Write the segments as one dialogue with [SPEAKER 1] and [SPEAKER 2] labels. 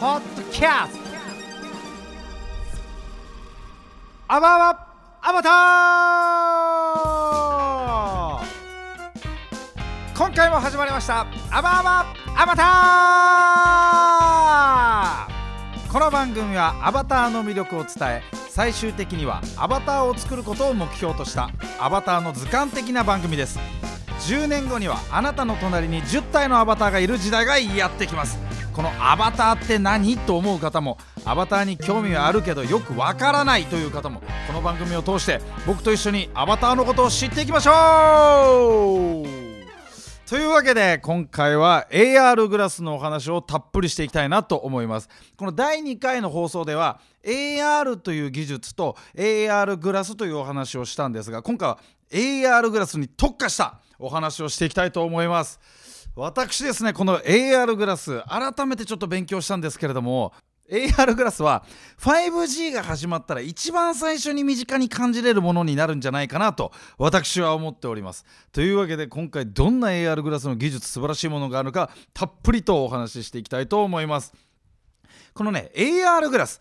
[SPEAKER 1] ポッドキャストアバアバアバター!今回も始まりました。アバアバアバター!この番組はアバターの魅力を伝え最終的にはアバターを作ることを目標としたアバターの図鑑的な番組です。10年後にはあなたの隣に10体のアバターがいる時代がやってきます。このアバターって何？と思う方もアバターに興味はあるけどよくわからないという方もこの番組を通して僕と一緒にアバターのことを知っていきましょう。というわけで今回は AR グラスのお話をたっぷりしていきたいなと思います。この第2回の放送では AR という技術と AR グラスというお話をしたんですが今回は AR グラスに特化したお話をしていきたいと思います。私ですねこの AR グラス改めてちょっと勉強したんですけれども AR グラスは 5G が始まったら一番最初に身近に感じれるものになるんじゃないかなと私は思っております。というわけで今回どんな AR グラスの技術素晴らしいものがあるのかたっぷりとお話ししていきたいと思います。このね AR グラス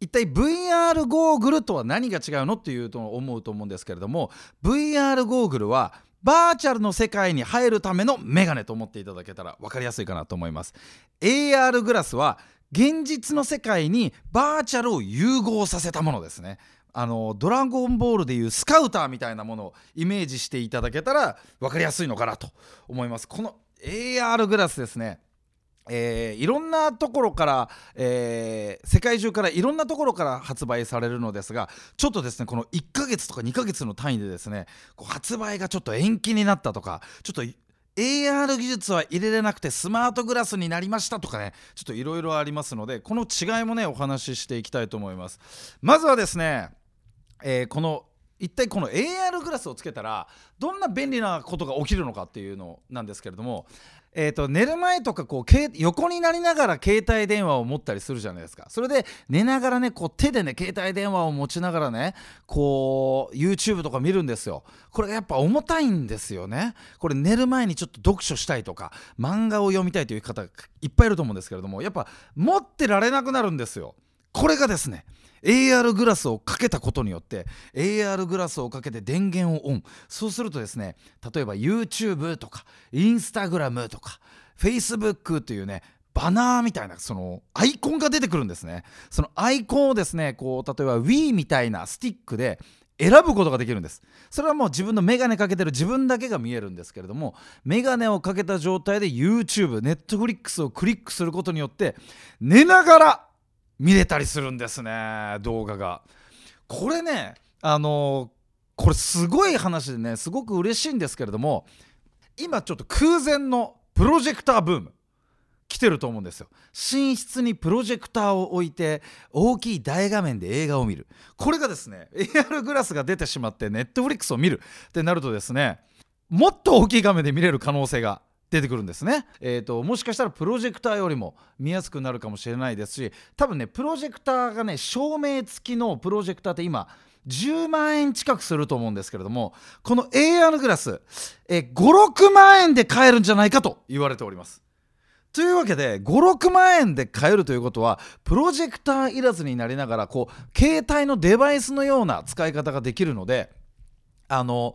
[SPEAKER 1] 一体 VR ゴーグルとは何が違うのっていうと思うと思うんですけれども VR ゴーグルはバーチャルの世界に入るためのメガネと思っていただけたら分かりやすいかなと思います。AR グラスは現実の世界にバーチャルを融合させたものですね。あのドラゴンボールでいうスカウターみたいなものをイメージしていただけたら分かりやすいのかなと思います。この AR グラスですね。えー、いろんなところから、えー、世界中からいろんなところから発売されるのですがちょっとですねこの1ヶ月とか2ヶ月の単位でですねこう発売がちょっと延期になったとかちょっと AR 技術は入れれなくてスマートグラスになりましたとかねちょっといろいろありますのでこの違いもねお話ししていきたいと思います。まずはですね、えー、この一体この AR グラスをつけたらどんな便利なことが起きるのかっていうのなんですけれどもえーと、寝る前とかこう横になりながら携帯電話を持ったりするじゃないですか。それで寝ながらねこう手でね携帯電話を持ちながらねこう YouTube とか見るんですよ。これやっぱ重たいんですよね。これ寝る前にちょっと読書したいとか漫画を読みたいという方いっぱいいると思うんですけれどもやっぱ持ってられなくなるんですよ。これがですね AR グラスをかけたことによって AR グラスをかけて電源をオン。そうするとですね例えば YouTube とか Instagram とか Facebook というねバナーみたいなそのアイコンが出てくるんですね。そのアイコンをですねこう例えば Wii みたいなスティックで選ぶことができるんです。それはもう自分のメガネかけてる自分だけが見えるんですけれどもメガネをかけた状態で YouTube、Netflix をクリックすることによって寝ながら見れたりするんですね動画が。これねあのこれすごい話でねすごく嬉しいんですけれども今ちょっと空前のプロジェクターブーム来てると思うんですよ。寝室にプロジェクターを置いて大きい大画面で映画を見る。これがですね AR グラスが出てしまって Netflix を見るってなるとですねもっと大きい画面で見れる可能性が出てくるんですね、えーと、もしかしたらプロジェクターよりも見やすくなるかもしれないですし多分ねプロジェクターがね照明付きのプロジェクターって今10万円近くすると思うんですけれどもこの AR グラス、えー、56万円で買えるんじゃないかと言われております。というわけで56万円で買えるということはプロジェクターいらずになりながらこう携帯のデバイスのような使い方ができるのであの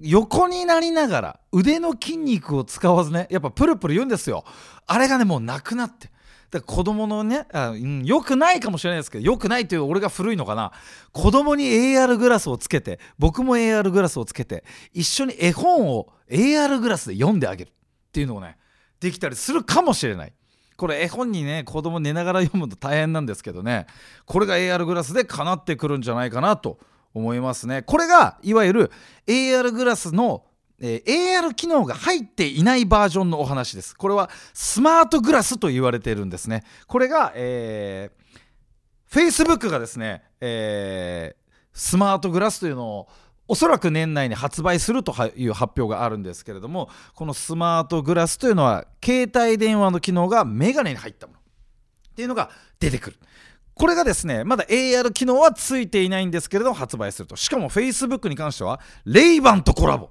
[SPEAKER 1] 横になりながら腕の筋肉を使わずねやっぱプルプル言うんですよ。あれがねもうなくなって。だから子供のねあ、うん、よくないかもしれないですけどよくないという俺が古いのかな。子供に AR グラスをつけて僕も AR グラスをつけて一緒に絵本を AR グラスで読んであげるっていうのをねできたりするかもしれない。これ絵本にね子供寝ながら読むと大変なんですけどね。これが AR グラスでかなってくるんじゃないかなと思いますねこれがいわゆる AR グラスのえー、AR 機能が入っていないバージョンのお話です。これはスマートグラスと言われているんですね。これが、えー、Facebook がですね、えー、スマートグラスというのをおそらく年内に発売するという発表があるんですけれどもこのスマートグラスというのは携帯電話の機能がメガネに入ったものっていうのが出てくるこれがですね、まだ AR 機能はついていないんですけれども発売すると。しかも Facebook に関しては、レイバンとコラボ。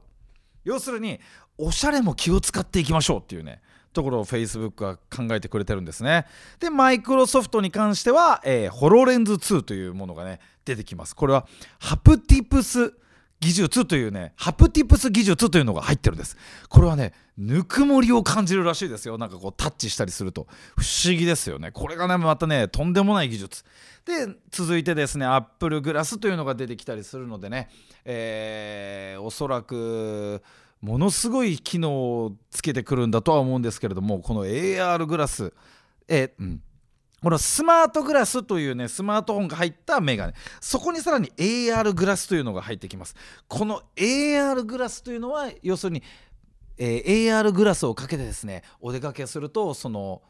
[SPEAKER 1] 要するに、おしゃれも気を使っていきましょうっていうね、ところを Facebook が考えてくれてるんですねでマイクロソフトに関しては、えー、ホロレンズ2というものがね出てきますこれはハプティプス技術というねハプティプス技術というのが入ってるんです。これはねぬくもりを感じるらしいですよ。なんかこうタッチしたりすると。不思議ですよね。これがねまたねとんでもない技術。で続いてですねアップルグラスというのが出てきたりするのでね、えー、おそらくものすごい機能をつけてくるんだとは思うんですけれどもこの AR グラスえうん。このスマートグラスというねスマートフォンが入ったメガネ。そこにさらに AR グラスというのが入ってきます。この AR グラスというのは要するに、えー、AR グラスをかけてですねお出かけするとその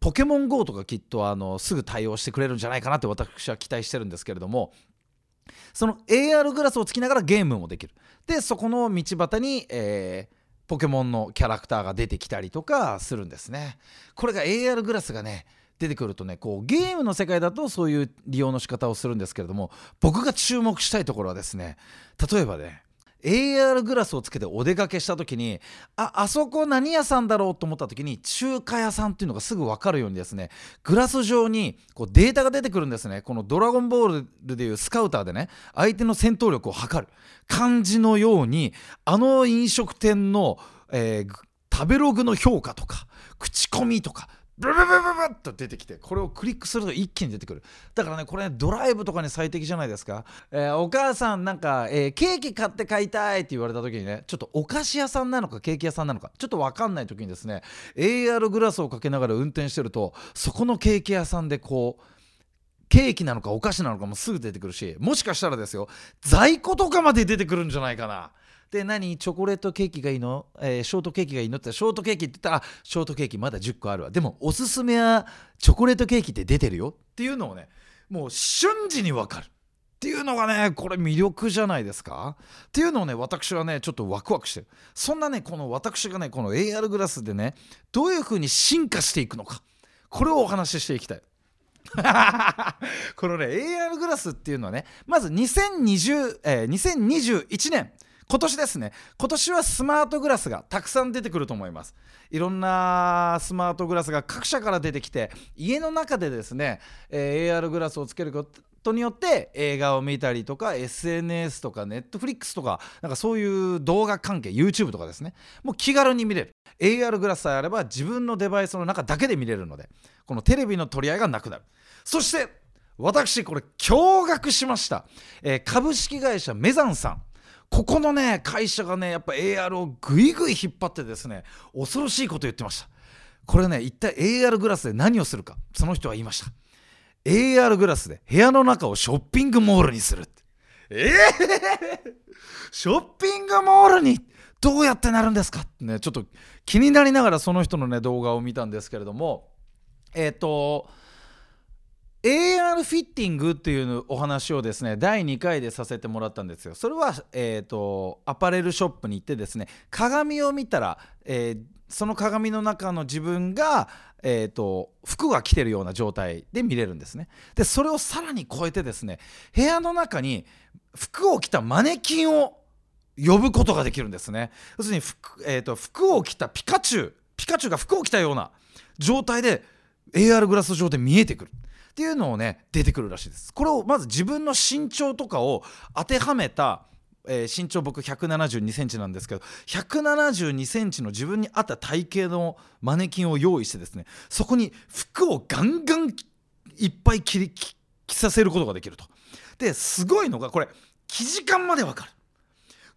[SPEAKER 1] ポケモン GO とかきっとあのすぐ対応してくれるんじゃないかなって私は期待してるんですけれどもその AR グラスをつきながらゲームもできる。でそこの道端に、えー、ポケモンのキャラクターが出てきたりとかするんですね。これが AR グラスがね出てくるとねこうゲームの世界だとそういう利用の仕方をするんですけれども僕が注目したいところはですね例えばね AR グラスをつけてお出かけした時にああそこ何屋さんだろうと思った時に中華屋さんっていうのがすぐ分かるようにですねグラス上にこうデータが出てくるんですね。このドラゴンボールでいうスカウターでね相手の戦闘力を測る。感じのようにあの飲食店の、えー、食べログの評価とか口コミとかブルブルブルブルと出てきてこれをクリックすると一気に出てくるだからねこれ、ね、ドライブとかに最適じゃないですか、えー、お母さんなんか、えー、ケーキ買って買いたいって言われた時にねちょっとお菓子屋さんなのかケーキ屋さんなのかちょっと分かんない時にですね AR グラスをかけながら運転してるとそこのケーキ屋さんでこうケーキなのかお菓子なのかもすぐ出てくるしもしかしたらですよ在庫とかまで出てくるんじゃないかなで何チョコレートケーキがいいの、えー、ショートケーキがいいの？ってショートケーキって言ったらショートケーキまだ10個あるわ。でもおすすめはチョコレートケーキって出てるよ。っていうのをねもう瞬時に分かる。っていうのがねこれ魅力じゃないですか。っていうのをね私はねちょっとワクワクしてる。そんなねこの私がねこの AR グラスでねどういう風に進化していくのか。これをお話ししていきたい。このね AR グラスっていうのはねまず2020、えー、2021年今年ですね。今年はスマートグラスがたくさん出てくると思います。いろんなスマートグラスが各社から出てきて家の中でですね、えー、AR グラスをつけることによって映画を見たりとか SNS とか Netflix とかなんかそういう動画関係 YouTube とかですね。もう気軽に見れる。AR グラスさえあれば自分のデバイスの中だけで見れるのでこのテレビの取り合いがなくなる。そして私これ驚愕しました、えー、株式会社メザンさん。ここのね会社がねやっぱ AR をぐいぐい引っ張ってですね恐ろしいこと言ってました。これね一体 AR グラスで何をするかその人は言いました。AR グラスで部屋の中をショッピングモールにするええー、ショッピングモールにどうやってなるんですかってねちょっと気になりながらその人のね動画を見たんですけれどもえっ、ー、とフィッティングっていうお話をですね第2回でさせてもらったんですよ。それは、えーと、アパレルショップに行ってですね鏡を見たら、えー、その鏡の中の自分が、えーと、服が着てるような状態で見れるんですね。でそれをさらに超えてですね部屋の中に服を着たマネキンを呼ぶことができるんですね。要するに服,、えーと服を着たピカチュウピカチュウが服を着たような状態で AR グラス上で見えてくる。っていうのをね出てくるらしいですこれをまず自分の身長とかを当てはめたえー、身長僕1 7 2センチなんですけど1 7 2センチの自分に合った体型のマネキンを用意してですねそこに服をガンガンいっぱい着着させることができると。ですごいのがこれ生地感までわかる。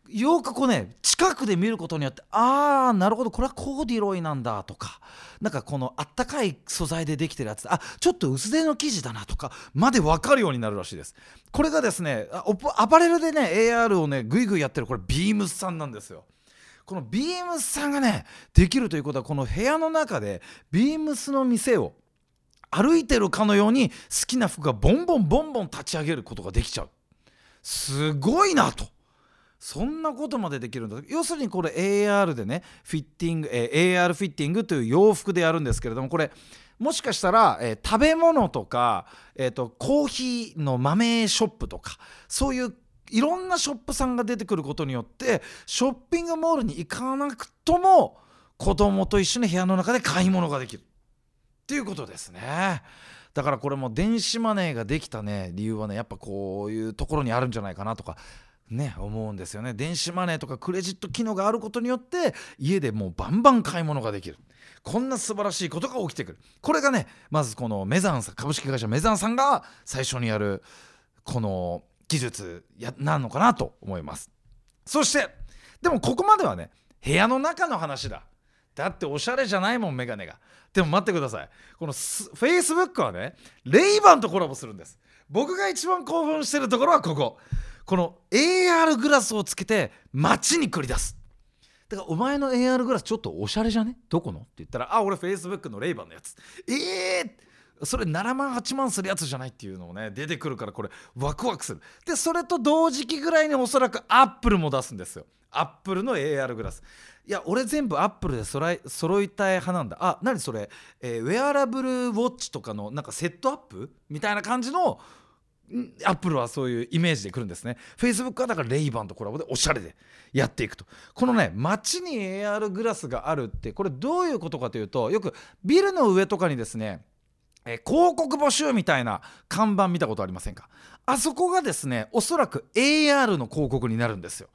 [SPEAKER 1] よくこうね近くで見ることによってああなるほどこれはコーディロイなんだとかなんかこのあったかい素材でできてるやつあちょっと薄手の生地だなとかまで分かるようになるらしいです。これがですねアパレルでね AR をねグイグイやってるこれビームスさんなんですよ。このビームスさんがねできるということはこの部屋の中でビームスの店を歩いてるかのように好きな服がボンボンボンボン立ち上げることができちゃう。すごいなと。そんなことまでできるんだ。要するにこれ AR でねフィッティング、えー、AR フィッティングという洋服でやるんですけれどもこれもしかしたら、えー、食べ物とか、えーと、コーヒーの豆ショップとかそういういろんなショップさんが出てくることによってショッピングモールに行かなくとも子供と一緒に部屋の中で買い物ができる。っていうことですね。だからこれも電子マネーができたね理由はねやっぱこういうところにあるんじゃないかなとか。ね思うんですよね。電子マネーとかクレジット機能があることによって家でもうバンバン買い物ができる。こんな素晴らしいことが起きてくる。これがねまずこのメザンさん株式会社メザンさんが最初にやるこの技術やなのかなと思います。そしてでもここまではね部屋の中の話だ。だっておしゃれじゃないもんメガネが。でも待ってください。このフェイスブックはねレイバンとコラボするんです。僕が一番興奮してるところはここ。この AR グラスをつけて街に繰り出す。だからお前の AR グラスちょっとおしゃれじゃね？どこの？って言ったらあ俺 Facebook のレイバンのやつ。ええー、それ7万8万するやつじゃないっていうのもね出てくるからこれワクワクする。でそれと同時期ぐらいにおそらくアップルも出すんですよ。アップルの AR グラス。いや俺全部アップルで揃い揃いたい派なんだ。あ何それ、えー、ウェアラブルウォッチとかのなんかセットアップ？みたいな感じのアップルはそういうイメージで来るんですね。Facebook はだからレイバンとコラボでおしゃれでやっていくと。このね、街に AR グラスがあるって、これどういうことかというと、よくビルの上とかにですね、え広告募集みたいな看板見たことありませんか？あそこがですね、おそらく AR の広告になるんですよ。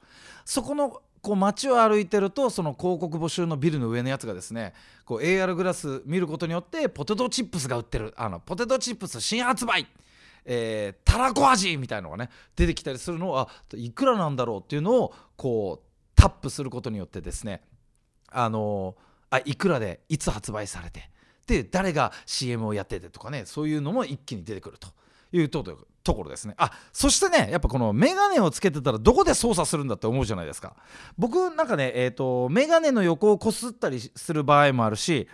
[SPEAKER 1] そこのこう街を歩いてるとその広告募集のビルの上のやつがですねこう AR グラス見ることによってポテトチップスが売ってるあのポテトチップス新発売えー、たらこ味みたいのがね出てきたりするのはいくらなんだろうっていうのをこうタップすることによってですねあのー、あいくらでいつ発売されてで誰が CM をやっててとかねそういうのも一気に出てくると。いうとところですね。あそしてねやっぱこのメガネをつけてたらどこで操作するんだって思うじゃないですか。僕なんかねえっ、ー、とメガネの横をこすったりする場合もあるし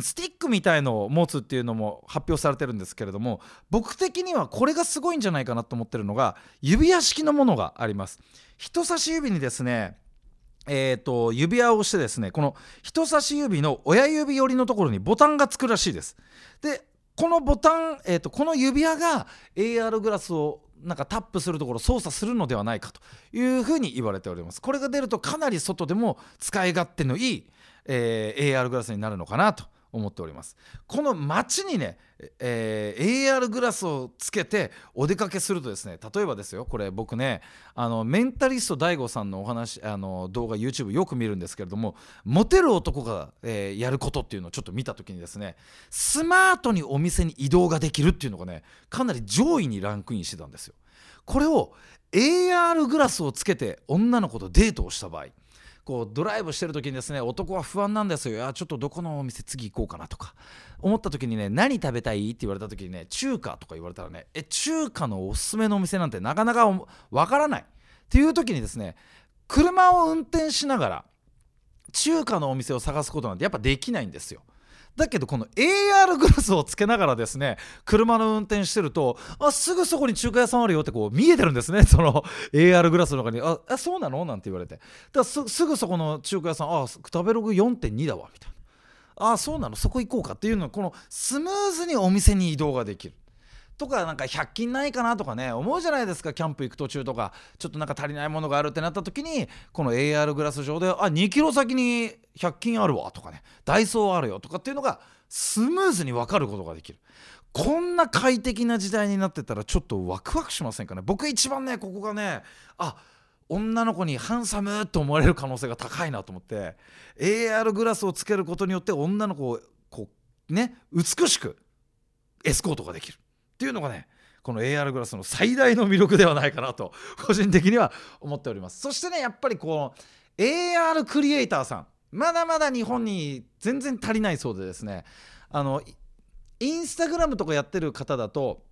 [SPEAKER 1] スティックみたいのを持つっていうのも発表されてるんですけれども僕的にはこれがすごいんじゃないかなと思ってるのが指輪式のものがあります。人差し指にですねえーと、指輪をしてですねこの人差し指の親指寄りのところにボタンがつくらしいです。でこのボタン、えーと、この指輪が AR グラスをなんかタップするところ操作するのではないかというふうに言われております。これが出るとかなり外でも使い勝手のいい、えー、AR グラスになるのかなと。思っております。この街にね、えー、AR グラスをつけてお出かけするとですね例えばですよこれ僕ねあのメンタリスト DAIGO さんのお話あの動画 YouTube よく見るんですけれどもモテる男が、えー、やることっていうのをちょっと見た時にですねスマートにお店に移動ができるっていうのがねかなり上位にランクインしてたんですよ。これを AR グラスをつけて女の子とデートをした場合こうドライブしてる時にですね男は不安なんですよ。いやちょっとどこのお店次行こうかなとか。思った時にね何食べたいって言われた時にね中華とか言われたらねえ中華のおすすめのお店なんてなかなかわからない。っていう時にですね車を運転しながら中華のお店を探すことなんてやっぱできないんですよ。だけどこの AR グラスをつけながらですね車の運転してるとあすぐそこに中華屋さんあるよってこう見えてるんですね。その AR グラスの中に。ああそうなの？なんて言われて。だからすぐそこの中華屋さんあ食べログ4.2だわみたいな。あそうなの？そこ行こうかっていうのはこのスムーズにお店に移動ができる。とかなんか100均ないかなとかね思うじゃないですかキャンプ行く途中とか。ちょっとなんか足りないものがあるってなった時にこの AR グラス上であ2キロ先に100均あるわとかね。ダイソーあるよとかっていうのがスムーズに分かることができる。こんな快適な時代になってたらちょっとワクワクしませんかね。僕一番ねここがねあ女の子にハンサムと思われる可能性が高いなと思って。AR グラスをつけることによって女の子をこうね美しくエスコートができる。っていうのがねこの AR グラスの最大の魅力ではないかなと個人的には思っております。そしてねやっぱりこう AR クリエイターさんまだまだ日本に全然足りないそうでですね。あのインスタグラムとかやってる方だと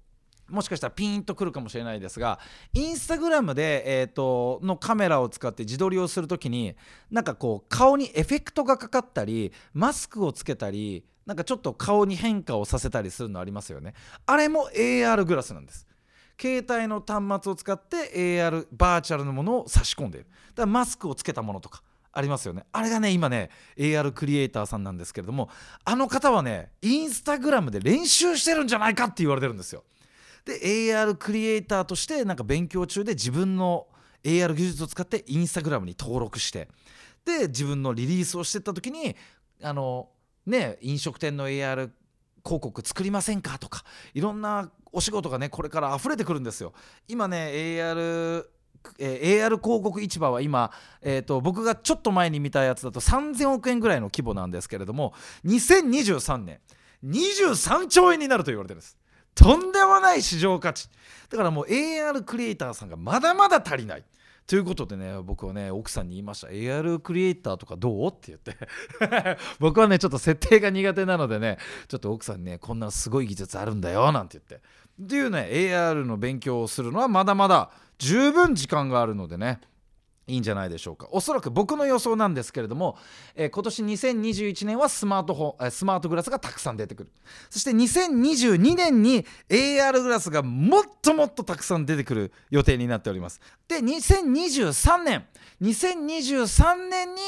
[SPEAKER 1] もしかしたらピンとくるかもしれないですがインスタグラムで、えーと、のカメラを使って自撮りをする時になんかこう顔にエフェクトがかかったりマスクをつけたりなんかちょっと顔に変化をさせたりするのありますよね。あれも AR グラスなんです。携帯の端末を使って AR バーチャルのものを差し込んでいる。だからマスクをつけたものとかありますよね。あれがね今ね AR クリエイターさんなんですけれどもあの方はねインスタグラムで練習してるんじゃないかって言われてるんですよ。で AR クリエイターとしてなんか勉強中で自分の AR 技術を使ってインスタグラムに登録してで自分のリリースをしてった時にあのね飲食店の AR 広告作りませんかとかいろんなお仕事がねこれから溢れてくるんですよ。今ね AR、AR 広告市場は今、えーと、僕がちょっと前に見たやつだと3000億円ぐらいの規模なんですけれども2023年23兆円になると言われてるんです。とんでもない市場価値。だからもう AR クリエイターさんがまだまだ足りない。ということでね僕はね奥さんに言いました。AR クリエイターとかどう？って言って。僕はねちょっと設定が苦手なのでねちょっと奥さんにねこんなすごい技術あるんだよなんて言って。っていうね AR の勉強をするのはまだまだ十分時間があるのでねいいんじゃないでしょうか。おそらく僕の予想なんですけれども、えー、今年2021年はスマートフォン、スマートグラスがたくさん出てくる。そして2022年に AR グラスがもっともっとたくさん出てくる予定になっております。で2023年2023年に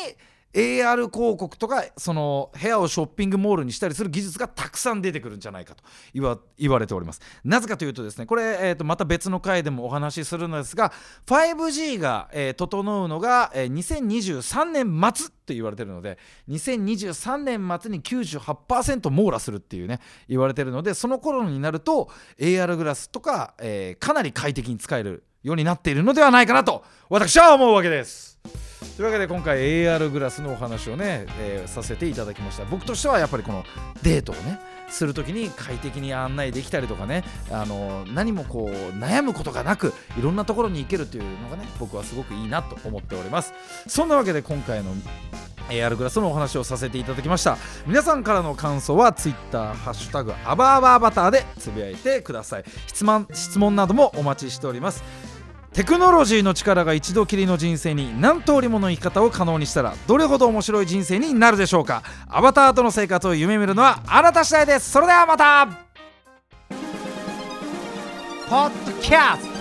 [SPEAKER 1] AR 広告とかその部屋をショッピングモールにしたりする技術がたくさん出てくるんじゃないかと言われておりますなぜかというとですねこれ、えー、とまた別の回でもお話しするのですが 5G が、えー、整うのが、えー、2023年末って言われてるので2023年末に98%網羅するっていうね言われてるのでその頃になると AR グラスとか、えー、かなり快適に使えるようになっているのではないかなと私は思うわけです。というわけで今回 AR グラスのお話をね、えー、させていただきました。僕としてはやっぱりこのデートをねする時に快適に案内できたりとかねあの何もこう悩むことがなくいろんなところに行けるっていうのがね僕はすごくいいなと思っております。そんなわけで今回の AR グラスのお話をさせていただきました。皆さんからの感想は Twitter「ハッシュタグアバアバアバター」でつぶやいてください。質問質問などもお待ちしております。テクノロジーの力が一度きりの人生に何通りもの生き方を可能にしたらどれほど面白い人生になるでしょうか。アバターとの生活を夢見るのはあなた次第です。それではまたポッドキャスト。